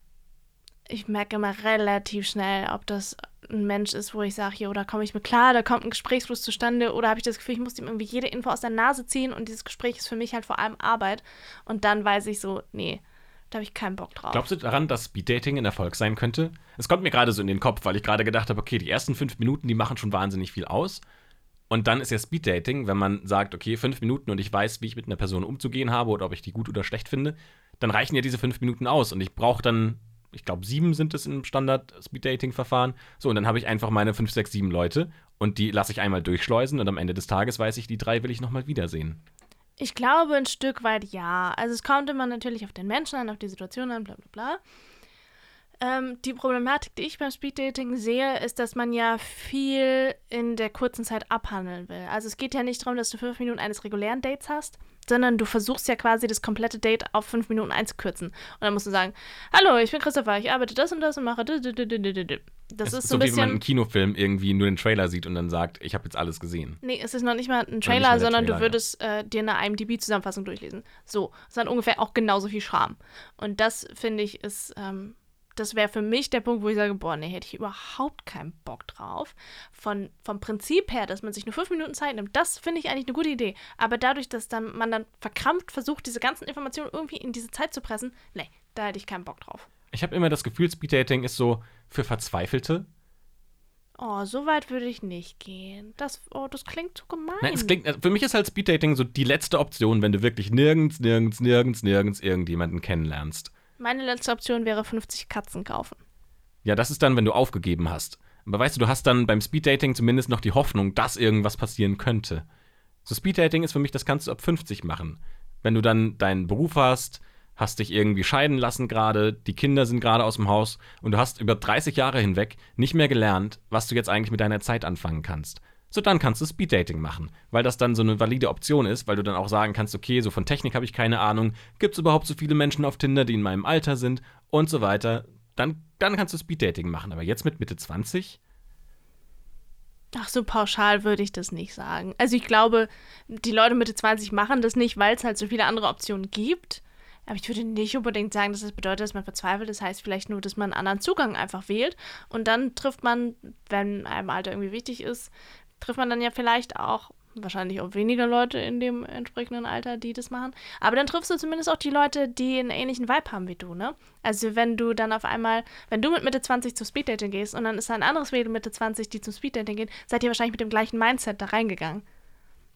ich merke immer relativ schnell, ob das ein Mensch ist, wo ich sage, jo, da komme ich mir klar, da kommt ein Gesprächsfluss zustande. Oder habe ich das Gefühl, ich muss ihm irgendwie jede Info aus der Nase ziehen und dieses Gespräch ist für mich halt vor allem Arbeit. Und dann weiß ich so, nee, da habe ich keinen Bock drauf. Glaubst du daran, dass Speeddating ein Erfolg sein könnte? Es kommt mir gerade so in den Kopf, weil ich gerade gedacht habe, okay, die ersten fünf Minuten, die machen schon wahnsinnig viel aus. Und dann ist ja Speeddating, wenn man sagt, okay, fünf Minuten und ich weiß, wie ich mit einer Person umzugehen habe oder ob ich die gut oder schlecht finde, dann reichen ja diese fünf Minuten aus. Und ich brauche dann, ich glaube, sieben sind es im Standard-Speeddating-Verfahren. So, und dann habe ich einfach meine fünf, sechs, sieben Leute und die lasse ich einmal durchschleusen und am Ende des Tages weiß ich, die drei will ich nochmal wiedersehen. Ich glaube ein Stück weit ja. Also es kommt immer natürlich auf den Menschen an, auf die Situation an, bla bla bla. Ähm, die Problematik, die ich beim Speeddating sehe, ist, dass man ja viel in der kurzen Zeit abhandeln will. Also es geht ja nicht darum, dass du fünf Minuten eines regulären Dates hast, sondern du versuchst ja quasi das komplette Date auf fünf Minuten einzukürzen. Und dann musst du sagen, hallo, ich bin Christopher, ich arbeite das und das und mache das. Das Es ist so so, ein wie wenn man einen bisschen... Kinofilm irgendwie nur den Trailer sieht und dann sagt, ich habe jetzt alles gesehen. Nee, es ist noch nicht mal ein mal Trailer, der sondern Trailer, du würdest äh, dir eine IMDb-Zusammenfassung durchlesen. So, es ist dann ungefähr auch genauso viel Charme. Und das, finde ich, ist, ähm, das wäre für mich der Punkt, wo ich sage, boah, nee, hätte ich überhaupt keinen Bock drauf. Von, vom Prinzip her, dass man sich nur fünf Minuten Zeit nimmt, das finde ich eigentlich eine gute Idee. Aber dadurch, dass dann man dann verkrampft versucht, diese ganzen Informationen irgendwie in diese Zeit zu pressen, nee, da hätte ich keinen Bock drauf. Ich habe immer das Gefühl, Speeddating ist so für Verzweifelte. Oh, so weit würde ich nicht gehen. Das, oh, das klingt so gemein. Nein, es klingt, also für mich ist halt Speeddating so die letzte Option, wenn du wirklich nirgends, nirgends, nirgends, nirgends irgendjemanden kennenlernst. Meine letzte Option wäre 50 Katzen kaufen. Ja, das ist dann, wenn du aufgegeben hast. Aber weißt du, du hast dann beim Speeddating zumindest noch die Hoffnung, dass irgendwas passieren könnte. So Speeddating ist für mich, das kannst du ab 50 machen. Wenn du dann deinen Beruf hast, hast dich irgendwie scheiden lassen gerade, die Kinder sind gerade aus dem Haus und du hast über 30 Jahre hinweg nicht mehr gelernt, was du jetzt eigentlich mit deiner Zeit anfangen kannst. So dann kannst du Speeddating machen, weil das dann so eine valide Option ist, weil du dann auch sagen kannst, okay, so von Technik habe ich keine Ahnung, gibt es überhaupt so viele Menschen auf Tinder, die in meinem Alter sind und so weiter. Dann, dann kannst du Speeddating machen, aber jetzt mit Mitte 20? Ach, so pauschal würde ich das nicht sagen. Also ich glaube, die Leute Mitte 20 machen das nicht, weil es halt so viele andere Optionen gibt. Aber ich würde nicht unbedingt sagen, dass das bedeutet, dass man verzweifelt. Das heißt vielleicht nur, dass man einen anderen Zugang einfach wählt. Und dann trifft man, wenn einem Alter irgendwie wichtig ist, trifft man dann ja vielleicht auch wahrscheinlich auch weniger Leute in dem entsprechenden Alter, die das machen. Aber dann triffst du zumindest auch die Leute, die einen ähnlichen Vibe haben wie du, ne? Also wenn du dann auf einmal, wenn du mit Mitte 20 zu Speeddating gehst und dann ist da ein anderes Mädel Mitte 20, die zum Speeddating gehen, seid ihr wahrscheinlich mit dem gleichen Mindset da reingegangen.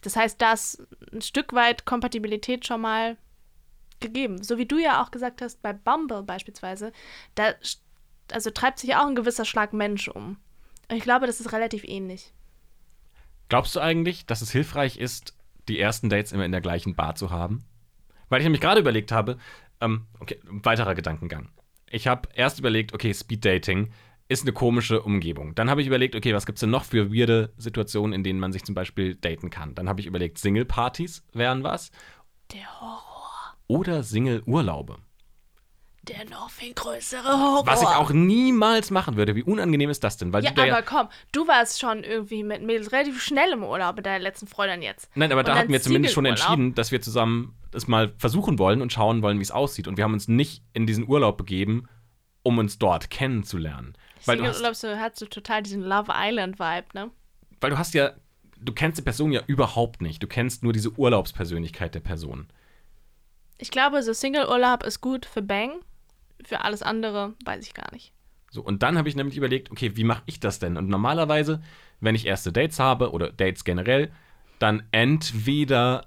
Das heißt, da ist ein Stück weit Kompatibilität schon mal gegeben. So wie du ja auch gesagt hast, bei Bumble beispielsweise, da also treibt sich ja auch ein gewisser Schlag Mensch um. Und ich glaube, das ist relativ ähnlich. Glaubst du eigentlich, dass es hilfreich ist, die ersten Dates immer in der gleichen Bar zu haben? Weil ich nämlich gerade überlegt habe, ähm, okay, weiterer Gedankengang. Ich habe erst überlegt, okay, Speeddating ist eine komische Umgebung. Dann habe ich überlegt, okay, was gibt es denn noch für weirde Situationen, in denen man sich zum Beispiel daten kann? Dann habe ich überlegt, Single-Partys wären was. Der Horror. Oder Single-Urlaube. Der noch viel größere Horror. Was ich auch niemals machen würde. Wie unangenehm ist das denn? Weil Ja, aber komm, du warst schon irgendwie mit Mädels relativ schnell im Urlaub mit deiner letzten Freundin jetzt. Nein, aber Und da hatten wir zumindest schon entschieden, dass wir zusammen es mal versuchen wollen und schauen wollen, wie es aussieht. Und wir haben uns nicht in diesen Urlaub begeben, um uns dort kennenzulernen. Weil du, hast, Single-Urlaub so, hat so total diesen Love Island-Vibe, ne? weil du hast ja, du kennst die Person ja überhaupt nicht. Du kennst nur diese Urlaubspersönlichkeit der Person. Ich glaube, so Single-Urlaub ist gut für Bang. Für alles andere weiß ich gar nicht. So, und dann habe ich nämlich überlegt, okay, wie mache ich das denn? Und normalerweise, wenn ich erste Dates habe oder Dates generell, dann entweder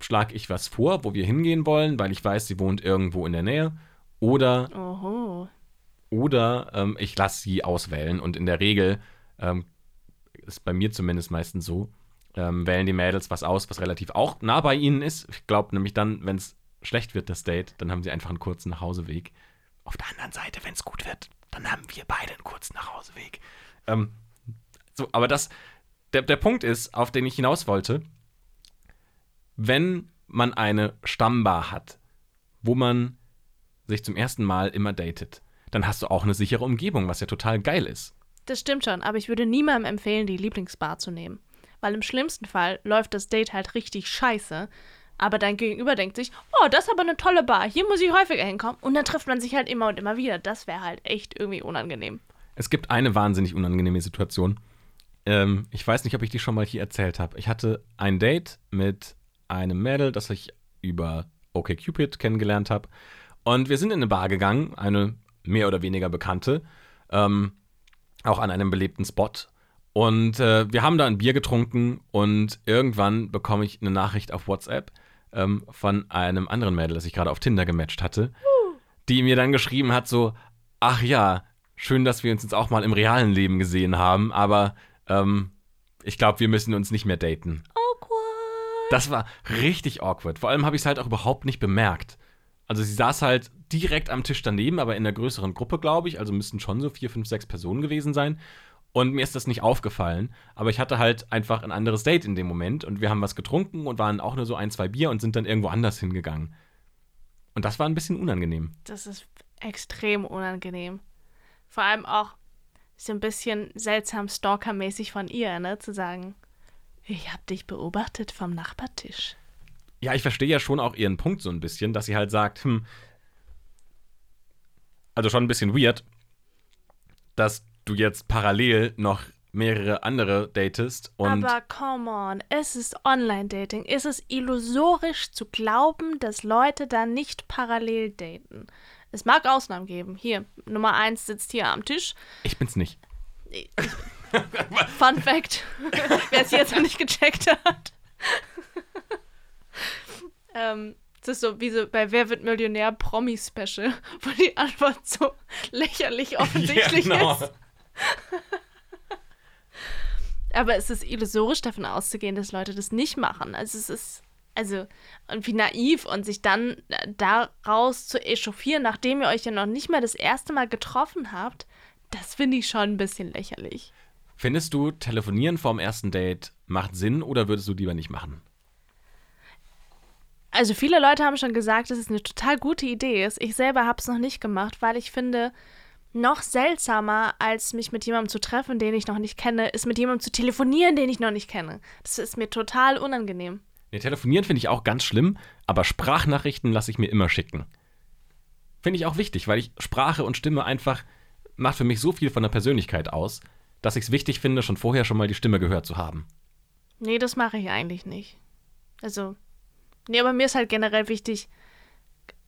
schlage ich was vor, wo wir hingehen wollen, weil ich weiß, sie wohnt irgendwo in der Nähe, oder Oho. Oder ähm, ich lasse sie auswählen und in der Regel ähm, ist bei mir zumindest meistens so, ähm, wählen die Mädels was aus, was relativ auch nah bei ihnen ist. Ich glaube nämlich dann, wenn es schlecht wird, das Date, dann haben sie einfach einen kurzen Nachhauseweg. Auf der anderen Seite, wenn es gut wird, dann haben wir beide einen kurzen Nachhauseweg. Ähm, so, aber das, der, der Punkt ist, auf den ich hinaus wollte, wenn man eine Stammbar hat, wo man sich zum ersten Mal immer datet, dann hast du auch eine sichere Umgebung, was ja total geil ist. Das stimmt schon, aber ich würde niemandem empfehlen, die Lieblingsbar zu nehmen. Weil im schlimmsten Fall läuft das Date halt richtig scheiße. Aber dein Gegenüber denkt sich, oh, das ist aber eine tolle Bar, hier muss ich häufiger hinkommen. Und dann trifft man sich halt immer und immer wieder. Das wäre halt echt irgendwie unangenehm. Es gibt eine wahnsinnig unangenehme Situation. Ähm, ich weiß nicht, ob ich die schon mal hier erzählt habe. Ich hatte ein Date mit einem Mädel, das ich über OkCupid kennengelernt habe. Und wir sind in eine Bar gegangen, eine mehr oder weniger bekannte, ähm, auch an einem belebten Spot. Und äh, wir haben da ein Bier getrunken und irgendwann bekomme ich eine Nachricht auf WhatsApp ähm, von einem anderen Mädel, das ich gerade auf Tinder gematcht hatte, die mir dann geschrieben hat so, ach ja, schön, dass wir uns jetzt auch mal im realen Leben gesehen haben, aber ähm, ich glaube, wir müssen uns nicht mehr daten. Awkward. Das war richtig awkward. Vor allem habe ich es halt auch überhaupt nicht bemerkt. Also sie saß halt direkt am Tisch daneben, aber in einer größeren Gruppe, glaube ich. Also müssten schon so vier, fünf, sechs Personen gewesen sein. Und mir ist das nicht aufgefallen. Aber ich hatte halt einfach ein anderes Date in dem Moment. Und wir haben was getrunken und waren auch nur so ein, zwei Bier und sind dann irgendwo anders hingegangen. Und das war ein bisschen unangenehm. Das ist extrem unangenehm. Vor allem auch so ein bisschen seltsam stalkermäßig von ihr, ne? Zu sagen, ich hab dich beobachtet vom Nachbartisch. Ja, ich verstehe ja schon auch ihren Punkt so ein bisschen, dass sie halt sagt, hm, also schon ein bisschen weird, dass du jetzt parallel noch mehrere andere datest und Aber come on, es ist Online-Dating. Es ist illusorisch zu glauben, dass Leute da nicht parallel daten. Es mag Ausnahmen geben. Hier, Nummer eins sitzt hier am Tisch. ich bin's nicht. Fun Fact, *laughs* wer es jetzt noch nicht gecheckt hat. *laughs* ähm, es ist so wie so bei Wer wird Millionär Promi-Special, wo die Antwort so lächerlich *laughs* offensichtlich genau. ist. *laughs* Aber es ist illusorisch davon auszugehen, dass Leute das nicht machen. Also es ist, also, und wie naiv und sich dann äh, daraus zu echauffieren, nachdem ihr euch ja noch nicht mal das erste Mal getroffen habt, das finde ich schon ein bisschen lächerlich. Findest du, telefonieren vorm ersten Date macht Sinn oder würdest du lieber nicht machen? Also viele Leute haben schon gesagt, dass es eine total gute Idee ist. Ich selber habe es noch nicht gemacht, weil ich finde, noch seltsamer, als mich mit jemandem zu treffen, den ich noch nicht kenne, ist mit jemandem zu telefonieren, den ich noch nicht kenne. Das ist mir total unangenehm. Nee, telefonieren finde ich auch ganz schlimm, aber Sprachnachrichten lasse ich mir immer schicken. Finde ich auch wichtig, weil ich Sprache und Stimme einfach macht für mich so viel von der Persönlichkeit aus, dass ich es wichtig finde, schon vorher schon mal die Stimme gehört zu haben. Nee, das mache ich eigentlich nicht. Also, nee, aber mir ist halt generell wichtig,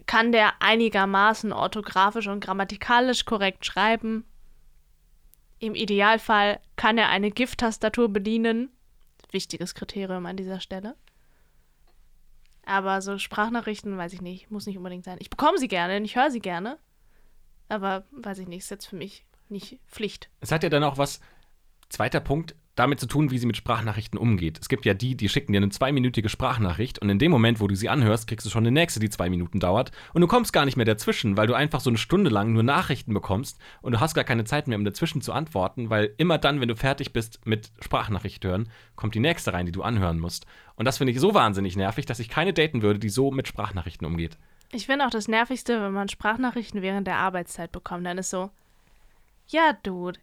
kann der einigermaßen orthografisch und grammatikalisch korrekt schreiben? Im Idealfall kann er eine Gift-Tastatur bedienen. Wichtiges Kriterium an dieser Stelle. Aber so Sprachnachrichten, weiß ich nicht, muss nicht unbedingt sein. Ich bekomme sie gerne, ich höre sie gerne. Aber weiß ich nicht, ist jetzt für mich nicht Pflicht. Es hat ja dann auch was, zweiter Punkt, damit zu tun, wie sie mit Sprachnachrichten umgeht. Es gibt ja die, die schicken dir eine zweiminütige Sprachnachricht und in dem Moment, wo du sie anhörst, kriegst du schon eine nächste, die zwei Minuten dauert und du kommst gar nicht mehr dazwischen, weil du einfach so eine Stunde lang nur Nachrichten bekommst und du hast gar keine Zeit mehr, um dazwischen zu antworten, weil immer dann, wenn du fertig bist mit Sprachnachricht hören, kommt die nächste rein, die du anhören musst. Und das finde ich so wahnsinnig nervig, dass ich keine daten würde, die so mit Sprachnachrichten umgeht. Ich finde auch das Nervigste, wenn man Sprachnachrichten während der Arbeitszeit bekommt. Dann ist so, ja, Dude,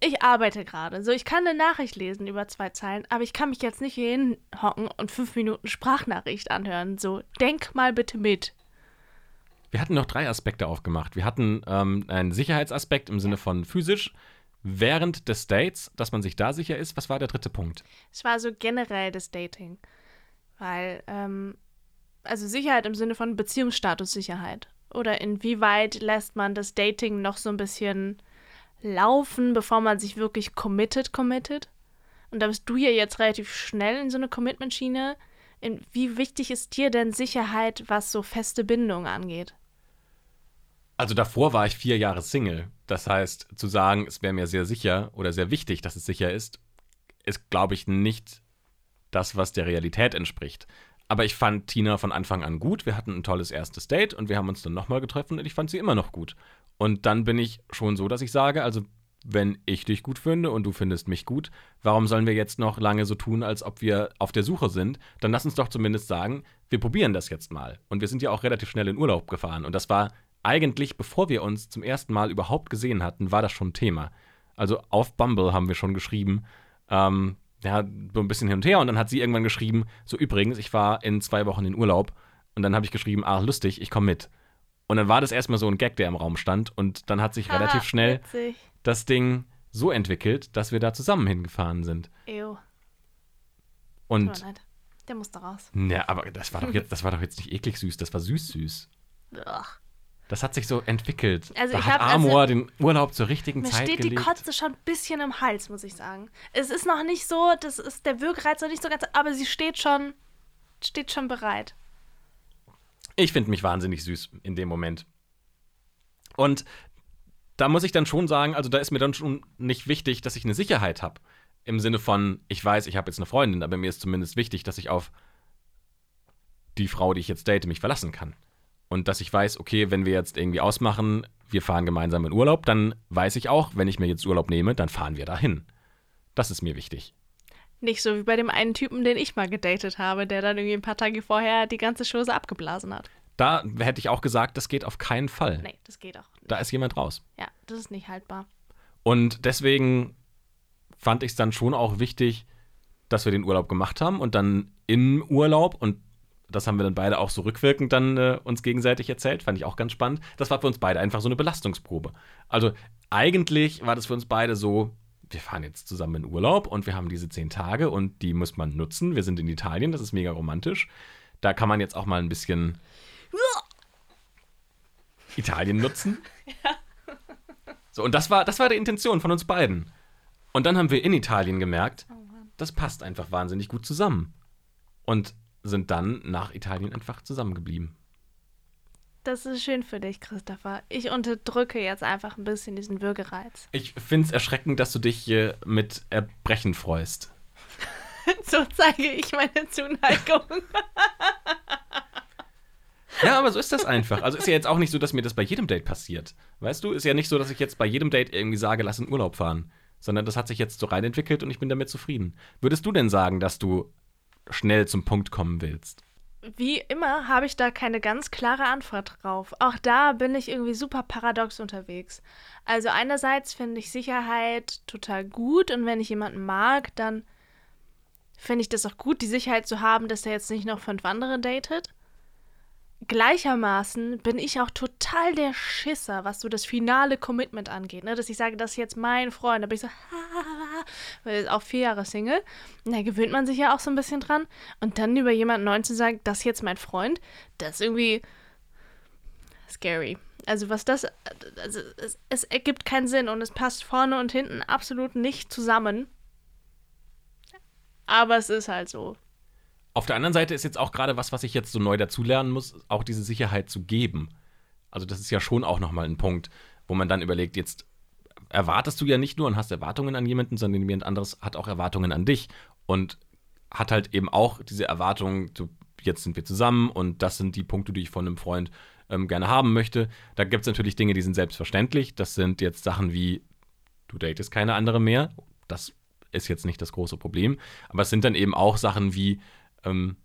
ich arbeite gerade. So, ich kann eine Nachricht lesen über zwei Zeilen, aber ich kann mich jetzt nicht hier hinhocken und fünf Minuten Sprachnachricht anhören. So, denk mal bitte mit. Wir hatten noch drei Aspekte aufgemacht. Wir hatten ähm, einen Sicherheitsaspekt im Sinne von physisch, während des Dates, dass man sich da sicher ist. Was war der dritte Punkt? Es war so generell das Dating. Weil, ähm, also Sicherheit im Sinne von Beziehungsstatussicherheit. Oder inwieweit lässt man das Dating noch so ein bisschen laufen, bevor man sich wirklich committed, committed? Und da bist du ja jetzt relativ schnell in so eine Commitment-Schiene. Wie wichtig ist dir denn Sicherheit, was so feste Bindungen angeht? Also davor war ich vier Jahre Single. Das heißt, zu sagen, es wäre mir sehr sicher oder sehr wichtig, dass es sicher ist, ist, glaube ich, nicht das, was der Realität entspricht. Aber ich fand Tina von Anfang an gut. Wir hatten ein tolles erstes Date und wir haben uns dann nochmal getroffen und ich fand sie immer noch gut. Und dann bin ich schon so, dass ich sage, also wenn ich dich gut finde und du findest mich gut, warum sollen wir jetzt noch lange so tun, als ob wir auf der Suche sind? Dann lass uns doch zumindest sagen, wir probieren das jetzt mal. Und wir sind ja auch relativ schnell in Urlaub gefahren. Und das war eigentlich, bevor wir uns zum ersten Mal überhaupt gesehen hatten, war das schon Thema. Also auf Bumble haben wir schon geschrieben, ähm, ja, so ein bisschen hin und her. Und dann hat sie irgendwann geschrieben, so übrigens, ich war in zwei Wochen in Urlaub. Und dann habe ich geschrieben, ah, lustig, ich komme mit. Und dann war das erstmal so ein Gag, der im Raum stand. Und dann hat sich ah, relativ schnell witzig. das Ding so entwickelt, dass wir da zusammen hingefahren sind. Ew. Und. Der muss da raus. Ja, aber das war doch jetzt, das war doch jetzt nicht eklig süß, das war süß süß. Ach. Das hat sich so entwickelt. Also da hat hab, Amor also, den Urlaub zur richtigen mir Zeit steht gelegt. die Kotze schon ein bisschen im Hals, muss ich sagen. Es ist noch nicht so, das ist der Wirkreiz noch nicht so ganz, aber sie steht schon, steht schon bereit. Ich finde mich wahnsinnig süß in dem Moment. Und da muss ich dann schon sagen, also da ist mir dann schon nicht wichtig, dass ich eine Sicherheit habe. Im Sinne von, ich weiß, ich habe jetzt eine Freundin, aber mir ist zumindest wichtig, dass ich auf die Frau, die ich jetzt date, mich verlassen kann. Und dass ich weiß, okay, wenn wir jetzt irgendwie ausmachen, wir fahren gemeinsam in Urlaub, dann weiß ich auch, wenn ich mir jetzt Urlaub nehme, dann fahren wir dahin. Das ist mir wichtig. Nicht so wie bei dem einen Typen, den ich mal gedatet habe, der dann irgendwie ein paar Tage vorher die ganze Chose abgeblasen hat. Da hätte ich auch gesagt, das geht auf keinen Fall. Nee, das geht auch nicht. Da ist jemand raus. Ja, das ist nicht haltbar. Und deswegen fand ich es dann schon auch wichtig, dass wir den Urlaub gemacht haben und dann im Urlaub, und das haben wir dann beide auch so rückwirkend dann äh, uns gegenseitig erzählt, fand ich auch ganz spannend. Das war für uns beide einfach so eine Belastungsprobe. Also eigentlich war das für uns beide so, wir fahren jetzt zusammen in Urlaub und wir haben diese zehn Tage und die muss man nutzen. Wir sind in Italien, das ist mega romantisch. Da kann man jetzt auch mal ein bisschen Italien nutzen. Ja. So, und das war, das war die Intention von uns beiden. Und dann haben wir in Italien gemerkt, oh das passt einfach wahnsinnig gut zusammen. Und sind dann nach Italien einfach zusammengeblieben. Das ist schön für dich, Christopher. Ich unterdrücke jetzt einfach ein bisschen diesen Würgereiz. Ich finde es erschreckend, dass du dich hier mit Erbrechen freust. *laughs* so zeige ich meine Zuneigung. Ja, aber so ist das einfach. Also ist ja jetzt auch nicht so, dass mir das bei jedem Date passiert. Weißt du, ist ja nicht so, dass ich jetzt bei jedem Date irgendwie sage, lass in Urlaub fahren. Sondern das hat sich jetzt so reinentwickelt und ich bin damit zufrieden. Würdest du denn sagen, dass du schnell zum Punkt kommen willst? Wie immer habe ich da keine ganz klare Antwort drauf. Auch da bin ich irgendwie super paradox unterwegs. Also einerseits finde ich Sicherheit total gut und wenn ich jemanden mag, dann finde ich das auch gut, die Sicherheit zu haben, dass er jetzt nicht noch fünf andere datet gleichermaßen bin ich auch total der Schisser, was so das finale Commitment angeht. Ne? Dass ich sage, das ist jetzt mein Freund. Da bin ich so, *laughs* weil auch vier Jahre Single. Und da gewöhnt man sich ja auch so ein bisschen dran. Und dann über jemanden neuen zu sagen, das ist jetzt mein Freund, das ist irgendwie scary. Also was das, also es, es ergibt keinen Sinn und es passt vorne und hinten absolut nicht zusammen. Aber es ist halt so. Auf der anderen Seite ist jetzt auch gerade was, was ich jetzt so neu dazulernen muss, auch diese Sicherheit zu geben. Also das ist ja schon auch nochmal ein Punkt, wo man dann überlegt, jetzt erwartest du ja nicht nur und hast Erwartungen an jemanden, sondern jemand anderes hat auch Erwartungen an dich und hat halt eben auch diese Erwartungen, so, jetzt sind wir zusammen und das sind die Punkte, die ich von einem Freund ähm, gerne haben möchte. Da gibt es natürlich Dinge, die sind selbstverständlich. Das sind jetzt Sachen wie, du datest keine andere mehr. Das ist jetzt nicht das große Problem. Aber es sind dann eben auch Sachen wie, ähm,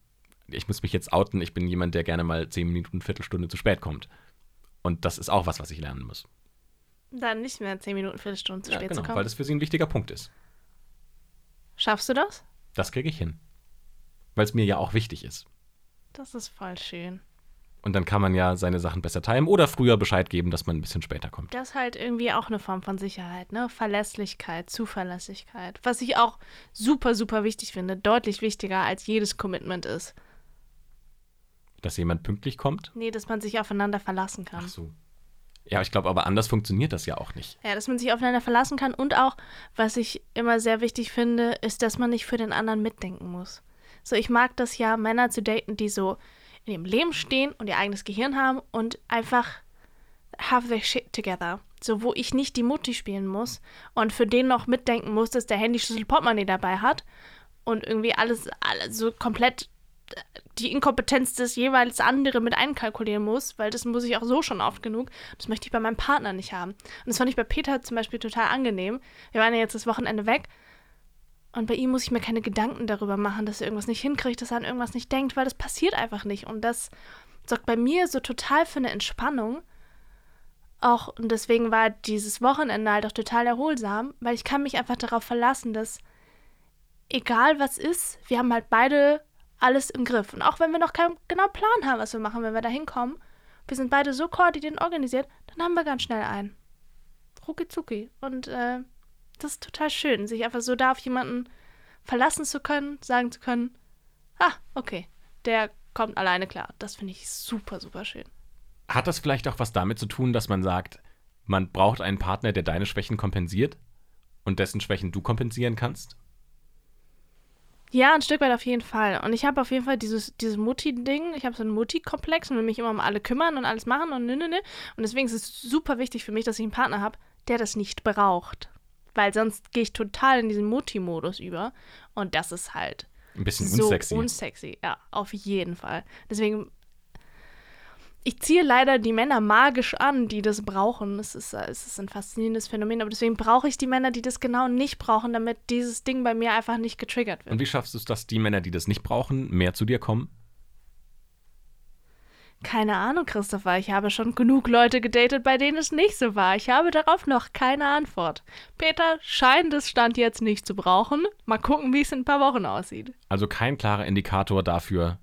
ich muss mich jetzt outen, ich bin jemand, der gerne mal zehn Minuten, Viertelstunde zu spät kommt. Und das ist auch was, was ich lernen muss. Dann nicht mehr 10 Minuten, Viertelstunde zu Ja, spät genau, zu kommen. weil das für sie ein wichtiger Punkt ist. Schaffst du das? Das kriege ich hin. Weil es mir ja auch wichtig ist. Das ist voll schön. Und dann kann man ja seine Sachen besser timen oder früher Bescheid geben, dass man ein bisschen später kommt. Das ist halt irgendwie auch eine Form von Sicherheit, ne? Verlässlichkeit, Zuverlässigkeit. Was ich auch super, super wichtig finde. Deutlich wichtiger als jedes Commitment ist. Dass jemand pünktlich kommt. Nee, dass man sich aufeinander verlassen kann. Ach so. Ja, ich glaube, aber anders funktioniert das ja auch nicht. Ja, dass man sich aufeinander verlassen kann und auch, was ich immer sehr wichtig finde, ist, dass man nicht für den anderen mitdenken muss. So, ich mag das ja, Männer zu daten, die so in ihrem Leben stehen und ihr eigenes Gehirn haben und einfach have their shit together. So, wo ich nicht die Mutti spielen muss und für den noch mitdenken muss, dass der Handyschlüssel Portemonnaie dabei hat und irgendwie alles, alles so komplett äh, die Inkompetenz des jeweils anderen mit einkalkulieren muss, weil das muss ich auch so schon oft genug. Das möchte ich bei meinem Partner nicht haben. Und das fand ich bei Peter zum Beispiel total angenehm. Wir waren ja jetzt das Wochenende weg und bei ihm muss ich mir keine Gedanken darüber machen, dass er irgendwas nicht hinkriegt, dass er an irgendwas nicht denkt, weil das passiert einfach nicht. Und das sorgt bei mir so total für eine Entspannung. Auch, und deswegen war dieses Wochenende halt auch total erholsam, weil ich kann mich einfach darauf verlassen, dass egal was ist, wir haben halt beide alles im Griff. Und auch wenn wir noch keinen genauen Plan haben, was wir machen, wenn wir da hinkommen, wir sind beide so koordiniert und organisiert, dann haben wir ganz schnell einen. Rucki zucki. Und äh, das ist total schön, sich einfach so da auf jemanden verlassen zu können, sagen zu können, ah, okay, der kommt alleine klar. Das finde ich super, super schön. Hat das vielleicht auch was damit zu tun, dass man sagt, man braucht einen Partner, der deine Schwächen kompensiert und dessen Schwächen du kompensieren kannst? Ja, ein Stück weit auf jeden Fall. Und ich habe auf jeden Fall dieses, dieses Mutti-Ding. Ich habe so einen Mutti-Komplex und will mich immer um alle kümmern und alles machen und nö, nö, nö. Und deswegen ist es super wichtig für mich, dass ich einen Partner habe, der das nicht braucht. Weil sonst gehe ich total in diesen Mutti-Modus über. Und das ist halt Ein bisschen so unsexy. unsexy. Ja, auf jeden Fall. Deswegen, ich ziehe leider die Männer magisch an, die das brauchen. Es ist, es ist ein faszinierendes Phänomen, aber deswegen brauche ich die Männer, die das genau nicht brauchen, damit dieses Ding bei mir einfach nicht getriggert wird. und wie schaffst du es, dass die Männer, die das nicht brauchen, mehr zu dir kommen? Keine Ahnung, Christopher. Ich habe schon genug Leute gedatet, bei denen es nicht so war. Ich habe darauf noch keine Antwort. Peter scheint es Stand jetzt nicht zu brauchen. Mal gucken, wie es in ein paar Wochen aussieht. Also kein klarer Indikator dafür,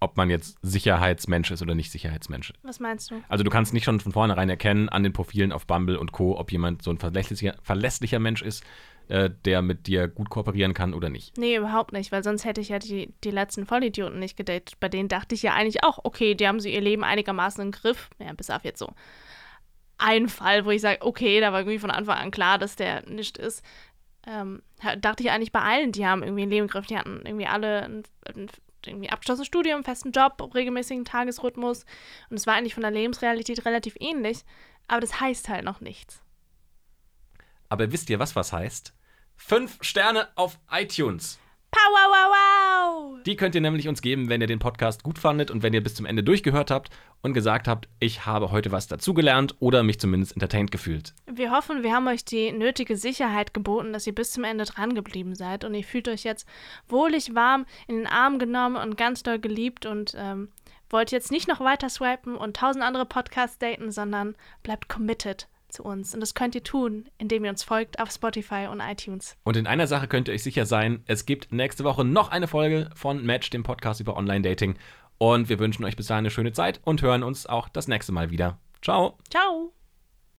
ob man jetzt Sicherheitsmensch ist oder nicht Sicherheitsmensch. Was meinst du? Also du kannst nicht schon von vornherein erkennen an den Profilen auf Bumble und Co., ob jemand so ein verlässlicher, verlässlicher Mensch ist, äh, der mit dir gut kooperieren kann oder nicht. Nee, überhaupt nicht, weil sonst hätte ich ja die, die letzten Vollidioten nicht gedatet. Bei denen dachte ich ja eigentlich auch, okay, die haben sie ihr Leben einigermaßen im Griff. Ja, bis auf jetzt so. Ein Fall, wo ich sage, okay, da war irgendwie von Anfang an klar, dass der nicht ist. Ähm, dachte ich eigentlich bei allen, die haben irgendwie ein Leben im Griff. Die hatten irgendwie alle ein, ein irgendwie abgeschlossenes Studium, festen Job, regelmäßigen Tagesrhythmus. Und es war eigentlich von der Lebensrealität relativ ähnlich. Aber das heißt halt noch nichts. Aber wisst ihr, was was heißt? Fünf Sterne auf iTunes. Pow, wow, wow, wow! Die könnt ihr nämlich uns geben, wenn ihr den Podcast gut fandet und wenn ihr bis zum Ende durchgehört habt und gesagt habt, ich habe heute was dazugelernt oder mich zumindest entertained gefühlt. Wir hoffen, wir haben euch die nötige Sicherheit geboten, dass ihr bis zum Ende dran geblieben seid und ihr fühlt euch jetzt wohlig warm in den Arm genommen und ganz doll geliebt und ähm, wollt jetzt nicht noch weiter swipen und tausend andere Podcasts daten, sondern bleibt committed zu uns. Und das könnt ihr tun, indem ihr uns folgt auf Spotify und iTunes. Und in einer Sache könnt ihr euch sicher sein, es gibt nächste Woche noch eine Folge von Match, dem Podcast über Online-Dating. Und wir wünschen euch bis dahin eine schöne Zeit und hören uns auch das nächste Mal wieder. Ciao! Ciao!